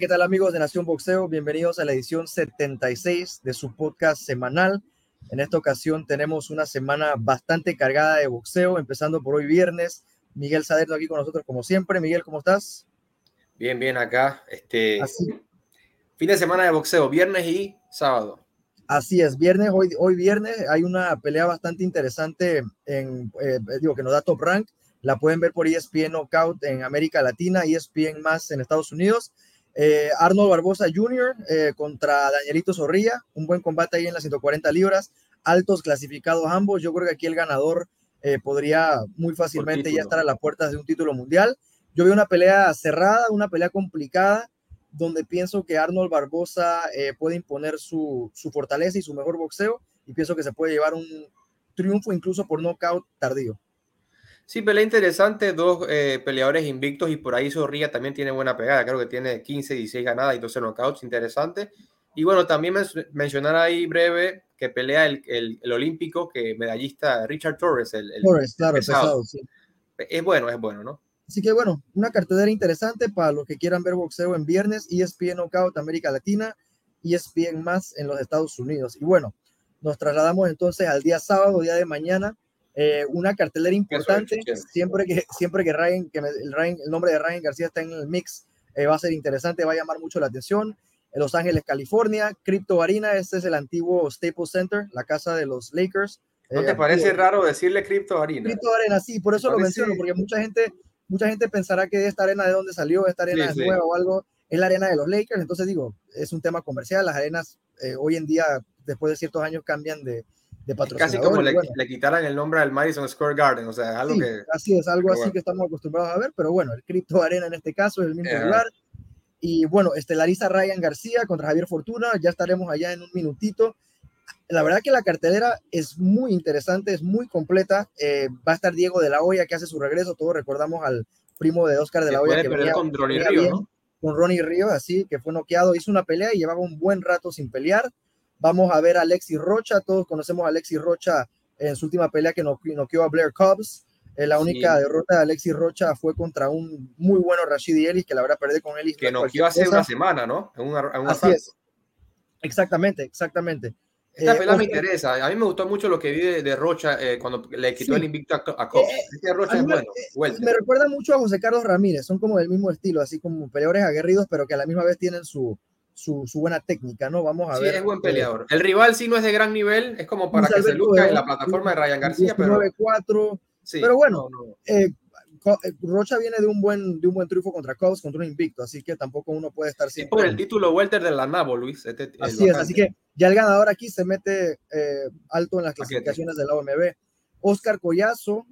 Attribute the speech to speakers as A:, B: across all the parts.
A: ¿qué tal amigos de Nación Boxeo? Bienvenidos a la edición 76 de su podcast semanal. En esta ocasión tenemos una semana bastante cargada de boxeo, empezando por hoy viernes. Miguel Saderno aquí con nosotros como siempre. Miguel, ¿cómo estás?
B: Bien, bien acá. Este fin de semana de boxeo, viernes y sábado.
A: Así es, viernes, hoy, hoy viernes hay una pelea bastante interesante en, eh, digo, que nos da top rank. La pueden ver por ESPN Knockout en América Latina, ESPN más en Estados Unidos. Eh, Arnold Barbosa Jr. Eh, contra Danielito Zorrilla, un buen combate ahí en las 140 libras, altos clasificados ambos. Yo creo que aquí el ganador eh, podría muy fácilmente ya estar a las puertas de un título mundial. Yo veo una pelea cerrada, una pelea complicada, donde pienso que Arnold Barbosa puede imponer su, su fortaleza y su mejor boxeo, y pienso que se puede llevar un triunfo incluso por nocaut tardío.
B: Sí, pelea interesante, dos eh, peleadores invictos y por ahí Zorrilla también tiene buena pegada, creo que tiene 15, 16 ganadas y 12 knockouts, interesante. Y bueno, también mencionar ahí breve que pelea el, el, olímpico, que medallista Richard Torres. El,
A: Torres, claro, pesado. sí.
B: Es bueno, es bueno, ¿no?
A: Así que bueno, una cartelera interesante para los que quieran ver boxeo en viernes, ESPN Knockout América Latina, ESPN más en los Estados Unidos. Y bueno, nos trasladamos entonces al día sábado, día de mañana, eh, una cartelera importante, siempre que, siempre que, Ryan, que el, el, nombre de Ryan García está en el mix, eh, va a ser interesante, va a llamar mucho la atención. En Los Ángeles, California, Crypto Arena, este es el antiguo Staples Center, la casa de los Lakers.
B: ¿No te eh, parece raro decirle Crypto Arena?
A: Crypto Arena, sí, por eso lo menciono, porque mucha gente, mucha gente pensará que esta arena de dónde salió, esta arena es nueva o algo, es la arena de los Lakers, entonces digo, es un tema comercial, las arenas hoy en día, después de ciertos años, cambian de,
B: Casi como le, quitaran el nombre al Madison Square Garden, o sea, algo que...
A: Así es, algo así que estamos acostumbrados a ver, pero bueno, el Crypto Arena en este caso es el mismo lugar. Y bueno, estelariza Ryan García contra Javier Fortuna, ya estaremos allá en un minutito. La verdad que la cartelera es muy interesante, es muy completa. Eh, va a estar Diego de la Hoya que hace su regreso, todos recordamos al primo de Oscar de la Hoya.
B: Que con Ronnie Ríos, ¿no?
A: Con Ronnie Ríos, así que fue noqueado, hizo una pelea y llevaba un buen rato sin pelear Vamos a ver a Alexis Rocha. Todos conocemos a Alexis Rocha en su última pelea que noqueó a Blair Cobbs. Eh, la única derrota de Alexis Rocha fue contra un muy bueno Rashid Ellis, que la verdad perder con él.
B: Que noqueó hace una semana, ¿no? En un
A: Así es. Exactamente, exactamente.
B: Esta eh, pelea me interesa. A mí me gustó mucho lo que vi de, Rocha eh, cuando le quitó el invicto a, Cobbs. este Rocha es bueno.
A: Me recuerda mucho a José Carlos Ramírez. Son como del mismo estilo, así como peleadores aguerridos, pero que a la misma vez tienen su, su, buena técnica, ¿no? Vamos a ver.
B: Sí, es buen eh, peleador. El rival sí no es de gran nivel, es como para que se luzca en la plataforma de Ryan García, pero...
A: 4 pero bueno, eh, eh, Rocha viene de un buen de un buen triunfo contra Cobbs, contra un invicto, así que tampoco uno puede estar
B: siempre... por el título welter de la Nabo, Luis. Este,
A: así es, así que ya el ganador aquí se mete alto en las clasificaciones de la OMB. Oscar Collazo,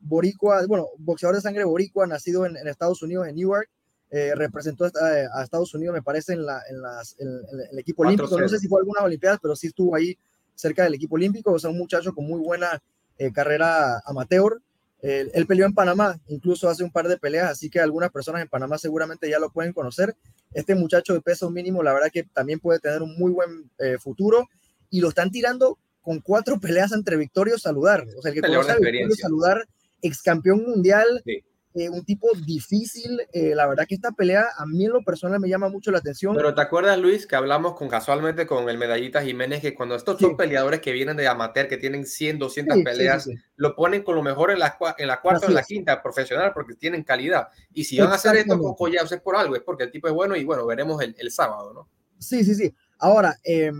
A: boricua, bueno, boxeador de sangre boricua, nacido en, en Estados Unidos, en Newark, eh, representó a, Estados Unidos, me parece, en, la, en, las, el equipo olímpico. No sé si fue algunas Olimpiadas, pero sí estuvo ahí cerca del equipo olímpico. O sea, un muchacho con muy buena eh, carrera amateur. él peleó en Panamá, incluso hace un par de peleas, así que algunas personas en Panamá seguramente ya lo pueden conocer. Este muchacho de peso mínimo, la verdad que también puede tener un muy buen eh, futuro y lo están tirando con cuatro peleas entre Victorio Saludar. O sea, el que conoce a Victorio Saludar, ex campeón mundial, sí. Eh, un tipo difícil. Eh, la verdad que esta pelea a mí en lo personal me llama mucho la atención.
B: Pero ¿te acuerdas, Luis, que hablamos con casualmente con el medallita Jiménez, que cuando estos son peleadores que vienen de amateur, que tienen 100, 200 peleas, lo ponen con lo mejor en la, en la cuarta o en la quinta profesional porque tienen calidad. Y si van a hacer esto con Collazo es por algo, es porque el tipo es bueno y bueno, veremos el, el sábado, ¿no?
A: Sí, sí, sí. Ahora, eh,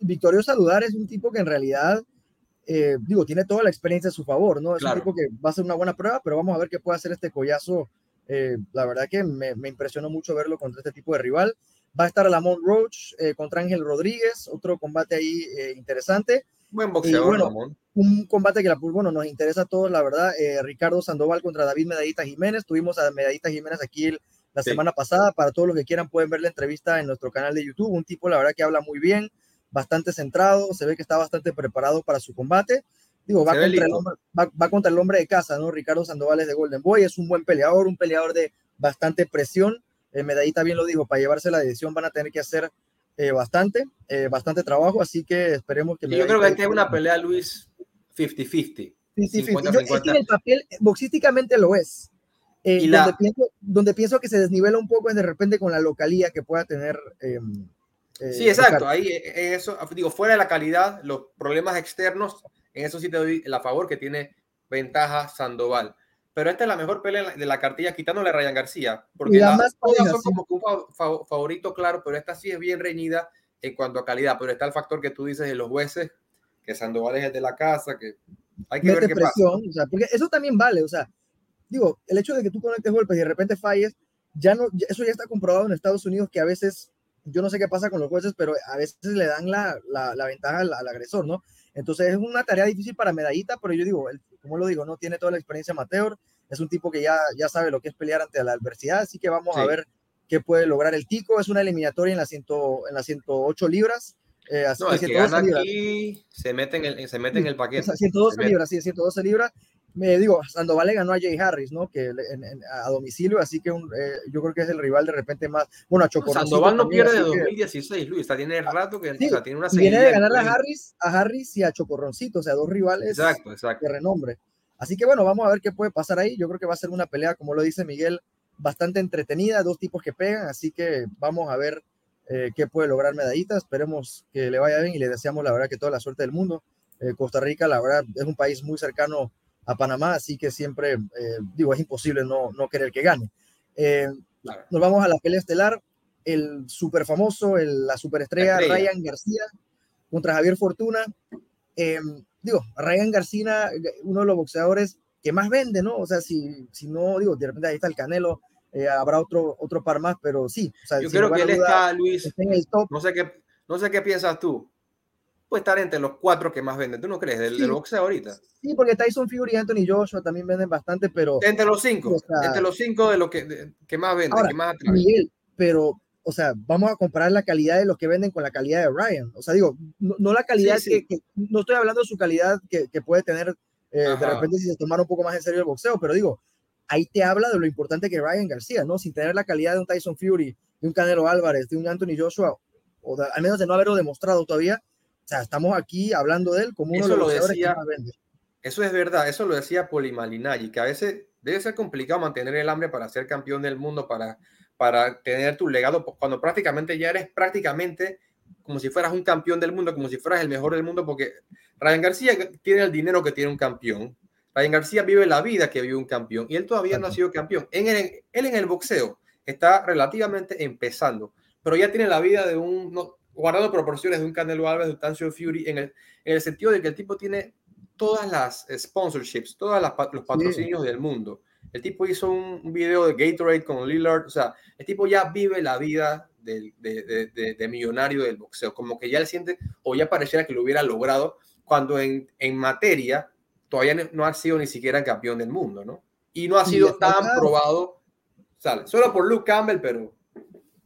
A: Victorio Saludar es un tipo que en realidad eh, digo, tiene toda la experiencia a su favor, ¿no? Es un tipo que va a ser una buena prueba, pero vamos a ver qué puede hacer este collazo. Eh, la verdad que me, me, impresionó mucho verlo contra este tipo de rival. Va a estar Lamont Roach eh, contra Ángel Rodríguez, otro combate ahí interesante.
B: Buen boxeador,
A: bueno, Un combate que bueno, nos interesa a todos, la verdad. Ricardo Sandoval contra David Medallita Jiménez. Tuvimos a Medallita Jiménez aquí la semana pasada. Para todos los que quieran pueden ver la entrevista en nuestro canal de YouTube. Un tipo, la verdad, que habla muy bien bastante centrado, se ve que está bastante preparado para su combate. Digo, va contra, el hombre, va, contra, el hombre, de casa, ¿no? Ricardo Sandoval es de Golden Boy, es un buen peleador, un peleador de bastante presión. Eh, Medallita bien lo dijo, para llevarse la decisión van a tener que hacer eh, bastante, eh, bastante trabajo, así que esperemos que...
B: Yo creo que hay que una pelea, Luis, 50-50.
A: Sí, sí, el papel, boxísticamente lo es, Eh, y donde, pienso, donde, pienso, que se desnivela un poco es de repente con la localía que pueda tener.
B: Eh, sí, exacto. Ahí, en eso, digo, fuera de la calidad, los problemas externos, en eso sí te doy la favor que tiene ventaja Sandoval. Pero esta es la mejor pelea de la cartilla, quitándole a Ryan García, porque las todas son como un favorito claro, pero esta sí es bien reñida en cuanto a calidad. Pero está el factor que tú dices de los jueces, que Sandoval es el de la casa, que hay que ver qué
A: presión, O sea, porque eso también vale, o sea, digo, el hecho de que tú conectes golpes y de repente falles, ya no, eso ya está comprobado en Estados Unidos que a veces, yo no sé qué pasa con los jueces, pero a veces le dan la, la, ventaja al, agresor, ¿no? Entonces es una tarea difícil para Medallita, pero yo digo, como lo digo, no tiene toda la experiencia amateur, es un tipo que ya, ya sabe lo que es pelear ante la adversidad, así que vamos a ver qué puede lograr el Tico. Es una eliminatoria en las, ciento, en las 108 libras.
B: Eh, así no, el que gana aquí se mete en el, se mete en el paquete.
A: 112 libras, sí, 112 libras me digo, Sandoval le ganó a Jay Harris, ¿no? Que a domicilio, así que eh, yo creo que es el rival de repente más, bueno, a
B: Chocorrón. Sandoval no pierde de 2016, Luis, está tiene rato que tiene una
A: Viene de ganar a Harris, a Harris y a Chocorroncito, o sea, dos rivales de renombre. Así que bueno, vamos a ver qué puede pasar ahí. Yo creo que va a ser una pelea, como lo dice Miguel, bastante entretenida, dos tipos que pegan, así que vamos a ver eh, qué puede lograr Medallita. Esperemos que le vaya bien y le deseamos la verdad que toda la suerte del mundo. Eh, Costa Rica, la verdad, es un país muy cercano a Panamá, así que siempre, eh, digo, es imposible no, no querer que gane. Eh, nos vamos a la pelea estelar, el super famoso, el, la superestrella Ryan García contra Javier Fortuna. Eh, digo, Ryan García, uno de los boxeadores que más vende, ¿no? O sea, si, si no, digo, de repente ahí está el Canelo, habrá otro, otro par más, pero sí.
B: O sea, Yo creo que él está, Luis, en el top. No sé qué, no sé qué piensas tú, puede estar entre los cuatro que más venden. ¿Tú no crees? Del, boxeo ahorita.
A: Sí, porque Tyson Fury y Anthony Joshua también venden bastante, pero.
B: Entre los cinco. entre los cinco de los que, que más venden, que más
A: Miguel, pero, o sea, vamos a comparar la calidad de los que venden con la calidad de Ryan. O sea, digo, no, la calidad Que, No estoy hablando de su calidad que, que puede tener eh, de repente si se tomara un poco más en serio el boxeo, pero digo, ahí te habla de lo importante que Ryan García, ¿no? Sin tener la calidad de un Tyson Fury, de un Canelo Álvarez, de un Anthony Joshua, o al menos de no haberlo demostrado todavía o sea, estamos aquí hablando de él como uno de los decía, que vende.
B: Eso es verdad, eso lo decía Polimalinagi, que a veces debe ser complicado mantener el hambre para ser campeón del mundo, para, para tener tu legado, cuando prácticamente ya eres prácticamente como si fueras un campeón del mundo, como si fueras el mejor del mundo, porque Ryan García tiene el dinero que tiene un campeón. Ryan García vive la vida que vive un campeón y él todavía no ha sido campeón. En él en el boxeo está relativamente empezando, pero ya tiene la vida de un, guardando proporciones de un Canelo Alves, de un Tancio Fury, en el, en el sentido de que el tipo tiene todas las sponsorships, todos los patrocinios del mundo. El tipo hizo un, video de Gatorade con Lillard, o sea, el tipo ya vive la vida de, de, de, millonario del boxeo, como que ya le siente, o ya pareciera que lo hubiera logrado, cuando en, en materia todavía no ha sido ni siquiera campeón del mundo, ¿no? Y no ha sido tan probado, sale, solo por Luke Campbell, pero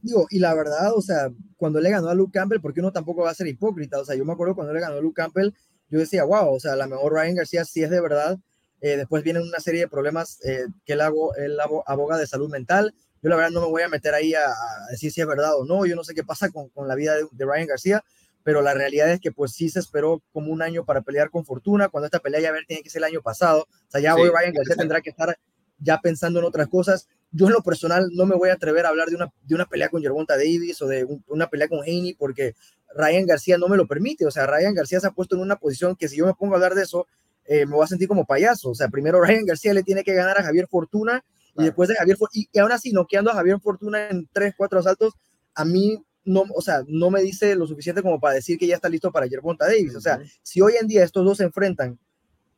A: digo, y la verdad, o sea, cuando le ganó a Luke Campbell, porque uno tampoco va a ser hipócrita, o sea, yo me acuerdo cuando le ganó a Luke Campbell, yo decía, wow, o sea, la mejor Ryan García sí es de verdad. Eh, después vienen una serie de problemas eh, que él, hago, él aboga de salud mental. Yo la verdad no me voy a meter ahí a, decir si es verdad o no, yo no sé qué pasa con, con la vida de, de, Ryan García, pero la realidad es que pues sí se esperó como un año para pelear con Fortuna, cuando esta pelea ya ver tiene que ser el año pasado, o sea, ya hoy Ryan García tendrá que estar ya pensando en otras cosas. Yo en lo personal no me voy a atrever a hablar de una, de una pelea con Gervonta Davis o de una pelea con Haney porque Ryan García no me lo permite. O sea, Ryan García se ha puesto en una posición que si yo me pongo a hablar de eso, eh, me voy a sentir como payaso. O sea, primero Ryan García le tiene que ganar a Javier Fortuna y después de Javier Fortuna, y, aún así noqueando a Javier Fortuna en tres, cuatro asaltos, a mí no, o sea, no me dice lo suficiente como para decir que ya está listo para Gervonta Davis. O sea, si hoy en día estos dos se enfrentan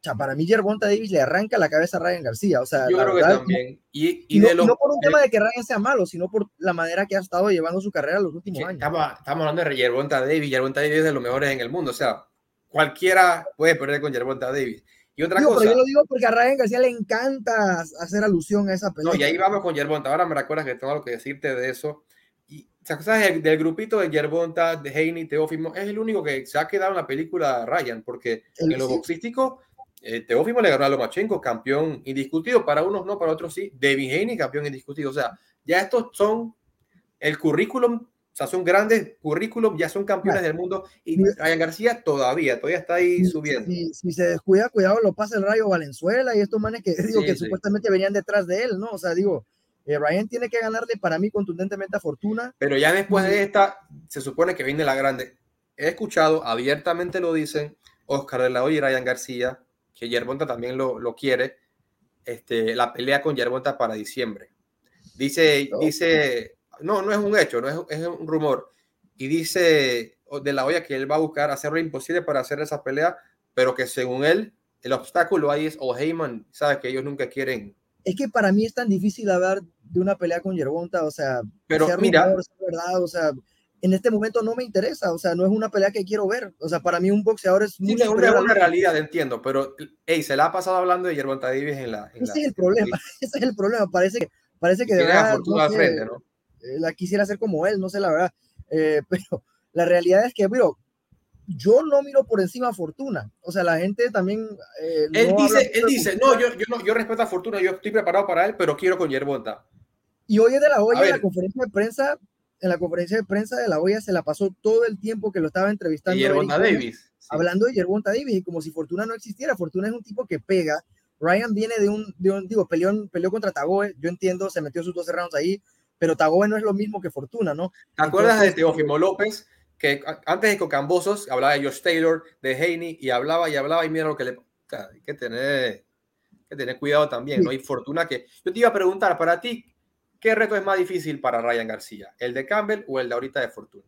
A: o sea, para mí Gervonta Davis le arranca la cabeza a Ryan García. O sea,
B: yo creo que también. Y,
A: no, por un tema de que Ryan sea malo, sino por la manera que ha estado llevando su carrera los últimos años.
B: Estamos, hablando de Gervonta Davis. Gervonta Davis es de los mejores en el mundo. O sea, cualquiera puede perder con Gervonta Davis. Y otra cosa.
A: Pero yo lo digo porque a Ryan García le encanta hacer alusión a esa pelea.
B: No, y ahí vamos con Gervonta. Ahora me recuerdas que tengo algo que decirte de eso. Y, ¿sabes? Del, grupito de Gervonta, de Haney, Teófimo, es el único que se ha quedado en la película Ryan, porque en lo boxístico eh, Teófimo le ganó a Lomachenko, campeón indiscutido, para unos no, para otros sí. David Haney, campeón indiscutido. O sea, ya estos son el currículum O sea, son grandes currículum, ya son campeones del mundo y Ryan García todavía, todavía está ahí subiendo.
A: Si, se descuida, cuidado, lo pasa el Rayo Valenzuela y estos manes que digo que supuestamente venían detrás de él, ¿no? O sea, digo, eh, Ryan tiene que ganarle para mí contundentemente a Fortuna.
B: Pero ya después de esta, se supone que viene la grande. He escuchado, abiertamente lo dicen, Oscar de la Hoya y Ryan García, que Yerbonta también lo, lo quiere, este, la pelea con Yerbonta para diciembre. Dice, dice no, no es un hecho, no es, es un rumor. Y dice de la olla que él va a buscar hacer lo imposible para hacer esa pelea, pero que según él, el obstáculo ahí es o Heyman, sabe que ellos nunca quieren.
A: Es que para mí es tan difícil hablar de una pelea con Yerbonta, o sea,
B: pero mira,
A: verdad, o sea, en este momento no me interesa, o sea, no es una pelea que quiero ver, o sea, para mí un boxeador es
B: muy sí, es una, realidad, entiendo, pero hey, se la ha pasado hablando de Yerbonta Davis en la.
A: ese es el problema, ese es el problema, parece que parece que de verdad, frente, ¿no? Eh, la quisiera hacer como él, no sé la verdad. Eh, pero la realidad es que, miro, yo no miro por encima a Fortuna. O sea, la gente también.
B: Eh, él, dice, él dice, no yo, yo no, yo respeto a Fortuna, yo estoy preparado para él, pero quiero con Yerbonta.
A: Y hoy es de la olla, en la conferencia de prensa, en la conferencia de prensa de la olla se la pasó todo el tiempo que lo estaba entrevistando.
B: Yerbonta Davis.
A: Hablando de Yerbonta Davis, y como si Fortuna no existiera. Fortuna es un tipo que pega. Ryan viene de un, de un digo, peleó, peleó contra Tagoe, yo entiendo, se metió sus 12 rounds ahí, pero Tagoe no es lo mismo que Fortuna, ¿no?
B: ¿Te acuerdas de Teófimo López? Que antes de Cocambosos hablaba de Josh Taylor, de Haney, y hablaba y hablaba, y mira lo que le. hay que tener, que tener cuidado también, ¿no? hay Fortuna que. Yo te iba a preguntar, para ti, ¿qué reto es más difícil para Ryan García? ¿El de Campbell o el de ahorita de Fortuna?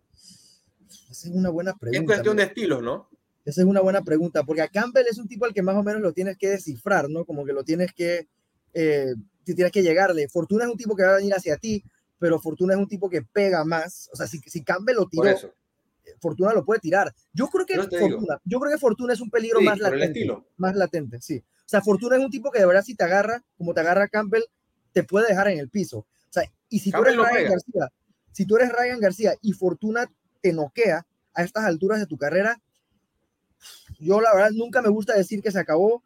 A: Esa es una buena pregunta.
B: Es cuestión de estilos, ¿no?
A: Esa es una buena pregunta, porque a Campbell es un tipo al que más o menos lo tienes que descifrar, ¿no? Como que lo tienes que, eh, tienes que llegarle. Fortuna es un tipo que va a venir hacia ti, pero Fortuna es un tipo que pega más. O sea, si, si Campbell lo tiró, Fortuna lo puede tirar. Yo creo que Fortuna, yo creo que Fortuna es un peligro más latente. Más latente, sí. O sea, Fortuna es un tipo que de verdad si te agarra, como te agarra Campbell, te puede dejar en el piso. Sea, y si tú eres Ryan García, si tú eres Ryan García y Fortuna te noquea a estas alturas de tu carrera, yo la verdad nunca me gusta decir que se acabó,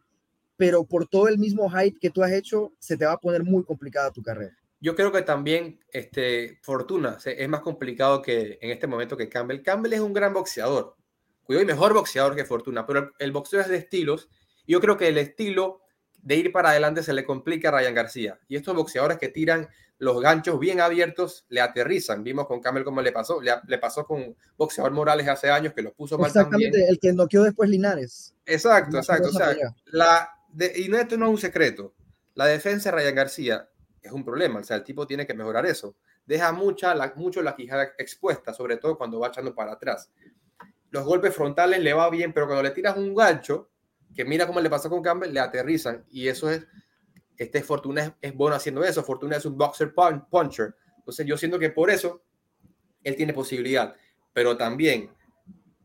A: pero por todo el mismo hype que tú has hecho, se te va a poner muy complicada tu carrera.
B: Yo creo que también este, Fortuna es más complicado que en este momento que Campbell. Campbell es un gran boxeador, cuidado y mejor boxeador que Fortuna, pero el, boxeo es de estilos. Y yo creo que el estilo de ir para adelante se le complica a Ryan García. Y estos boxeadores que tiran los ganchos bien abiertos le aterrizan. Vimos con Campbell cómo le pasó. Le, pasó con boxeador Morales hace años que lo puso mal
A: Exactamente, el que noqueó después Linares.
B: Exacto, exacto. O sea, la de, y no, esto no es un secreto. La defensa de Ryan García es un problema. O sea, el tipo tiene que mejorar eso. Deja mucha, la, mucho la quijada expuesta, sobre todo cuando va echando para atrás. Los golpes frontales le va bien, pero cuando le tiras un gancho, que mira cómo le pasó con Campbell, le aterrizan. Y eso es, este Fortuna es, bueno haciendo eso. Fortuna es un boxer puncher. Entonces yo siento que por eso él tiene posibilidad. Pero también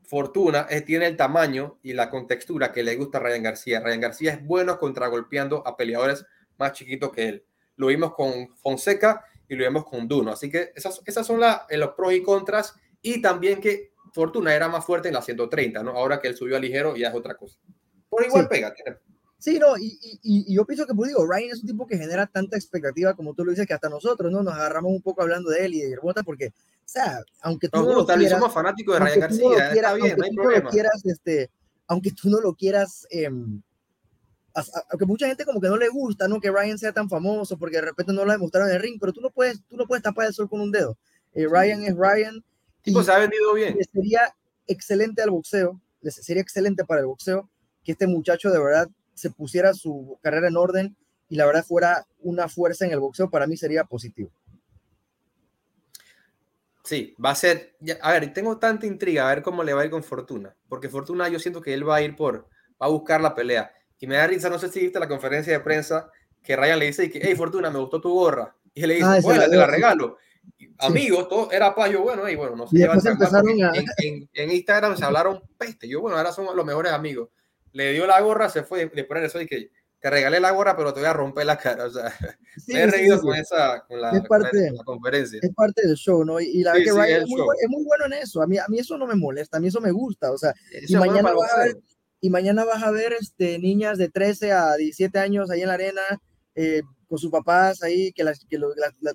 B: Fortuna es, tiene el tamaño y la contextura que le gusta a Ryan García. Ryan García es bueno contragolpeando a peleadores más chiquitos que él lo vimos con Fonseca y lo vimos con Duno. Así que esas, esas son la, los pros y contras. Y también que Fortuna era más fuerte en la 130, ¿no? Ahora que él subió a ligero ya es otra cosa. Por igual pega.
A: Sí, no, y, y, yo pienso que, pues digo, Ryan es un tipo que genera tanta expectativa, como tú lo dices, que hasta nosotros, ¿no? Nos agarramos un poco hablando de él y de Yerbota, porque, o sea, aunque tú no, lo quieras...
B: somos fanáticos de Ryan García, está bien, no hay problema.
A: Quieras, este, aunque tú no lo quieras... Eh, aunque mucha gente como que no le gusta, ¿no? Que Ryan sea tan famoso porque de repente no lo demostraron en el ring, pero tú no puedes, tú no puedes tapar el sol con un dedo. Eh, Ryan es Ryan.
B: y se ha vendido bien.
A: Sería excelente al boxeo, sería excelente para el boxeo que este muchacho de verdad se pusiera su carrera en orden y la verdad fuera una fuerza en el boxeo, para mí sería positivo.
B: Sí, va a ser, a ver, tengo tanta intriga a ver cómo le va a ir con Fortuna, porque Fortuna yo siento que él va a ir por, va a buscar la pelea y me da risa, no sé si viste la conferencia de prensa que Ryan le dice que, hey Fortuna, me gustó tu gorra. Y él le dice, ah, bueno, te la regalo. Amigos, todo era payo, bueno, y bueno, no sé. en, en, Instagram se hablaron peste. Yo, bueno, ahora somos los mejores amigos. Le dio la gorra, se fue de poner eso y que te regalé la gorra, pero te voy a romper la cara. O sea, me he reído con, esa, con la, conferencia.
A: Es parte del show, ¿no? Y, la verdad que Ryan es muy, es muy, bueno en eso. A mí, a mí eso no me molesta, a mí eso me gusta. O sea, y mañana va a ver y mañana vas a ver este, niñas de 13 a 17 años ahí en la arena eh, con sus papás ahí que, las, que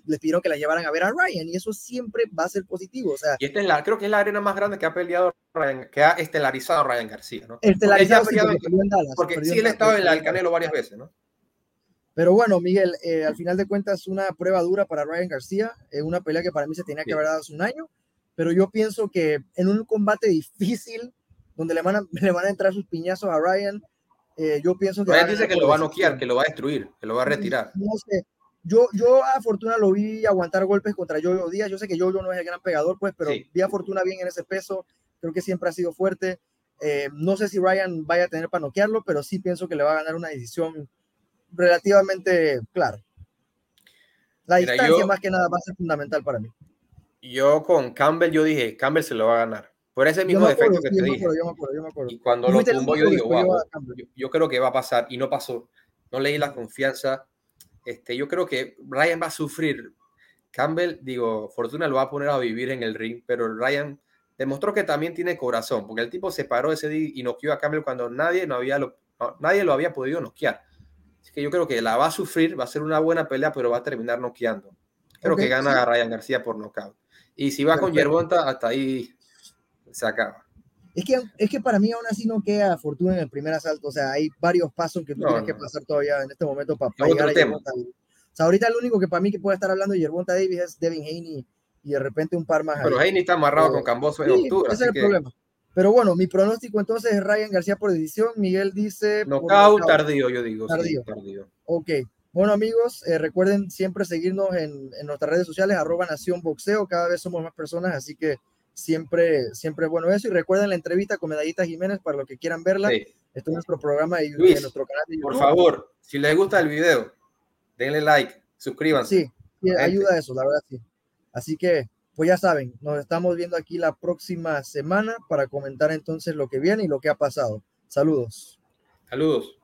A: les pidieron que la llevaran a ver a Ryan y eso siempre va a ser positivo. O sea,
B: y esta es la, creo que es la arena más grande que ha peleado Ryan, que ha estelarizado Ryan García, ¿no?
A: Estelarizado porque,
B: Dallas, porque sí, él ha estado en el Canelo varias veces, ¿no?
A: Pero bueno, Miguel, eh, al final de cuentas, una prueba dura para Ryan García, es una pelea que para mí se tenía que haber dado hace un año, pero yo pienso que en un combate difícil, donde le van a, le van a entrar sus piñazos a Ryan, eh, yo pienso que...
B: Ryan dice que lo va a noquear, que lo va a destruir, que lo va a retirar.
A: No, sé, yo, yo a Fortuna lo vi aguantar golpes contra Jojo Díaz, yo sé que Jojo no es el gran pegador, pues, pero vi a Fortuna bien en ese peso, creo que siempre ha sido fuerte. Eh, no sé si Ryan vaya a tener para noquearlo, pero sí pienso que le va a ganar una decisión relativamente claro. La distancia más que nada va a ser fundamental para mí.
B: Yo con Campbell, yo dije, Campbell se lo va a ganar. Por ese mismo defecto que te dije. Y cuando lo tumbo, yo digo, wow, yo, creo que va a pasar. Y no pasó. No leí la confianza. Este, yo creo que Ryan va a sufrir. Campbell, digo, Fortuna lo va a poner a vivir en el ring, pero Ryan demostró que también tiene corazón, porque el tipo se paró ese día y noqueó a Campbell cuando nadie, no había lo, nadie lo había podido noquear que yo creo que la va a sufrir, va a ser una buena pelea, pero va a terminar noqueando. Creo que gana a Ryan García por nocaut. Y si va con Yerbonta, hasta ahí se acaba.
A: Es que, es que para mí aún así no queda fortuna en el primer asalto. O sea, hay varios pasos que tú tienes que pasar todavía en este momento para, llegar a Yerbonta. O sea, ahorita el único que para mí que puede estar hablando de Yerbonta Davis es Devin Haney y de repente un par más.
B: Pero Haney está amarrado con Camboso en octubre.
A: Ese es el problema. Pero bueno, mi pronóstico entonces es Ryan García por decisión. Miguel dice.
B: Knockout tardío, yo digo.
A: Tardío. tardío. Ok. Bueno, amigos, eh, recuerden siempre seguirnos en, en, nuestras redes sociales, arroba Nación Boxeo. Cada vez somos más personas, así que siempre, siempre es bueno eso. Y recuerden la entrevista con Medallita Jiménez para los que quieran verla. Este es nuestro programa y en nuestro canal de
B: YouTube. Por favor, si les gusta el video, denle like, suscríbanse.
A: Sí, ayuda eso, la verdad, sí. Así que pues ya saben, nos estamos viendo aquí la próxima semana para comentar entonces lo que viene y lo que ha pasado. Saludos.
B: Saludos.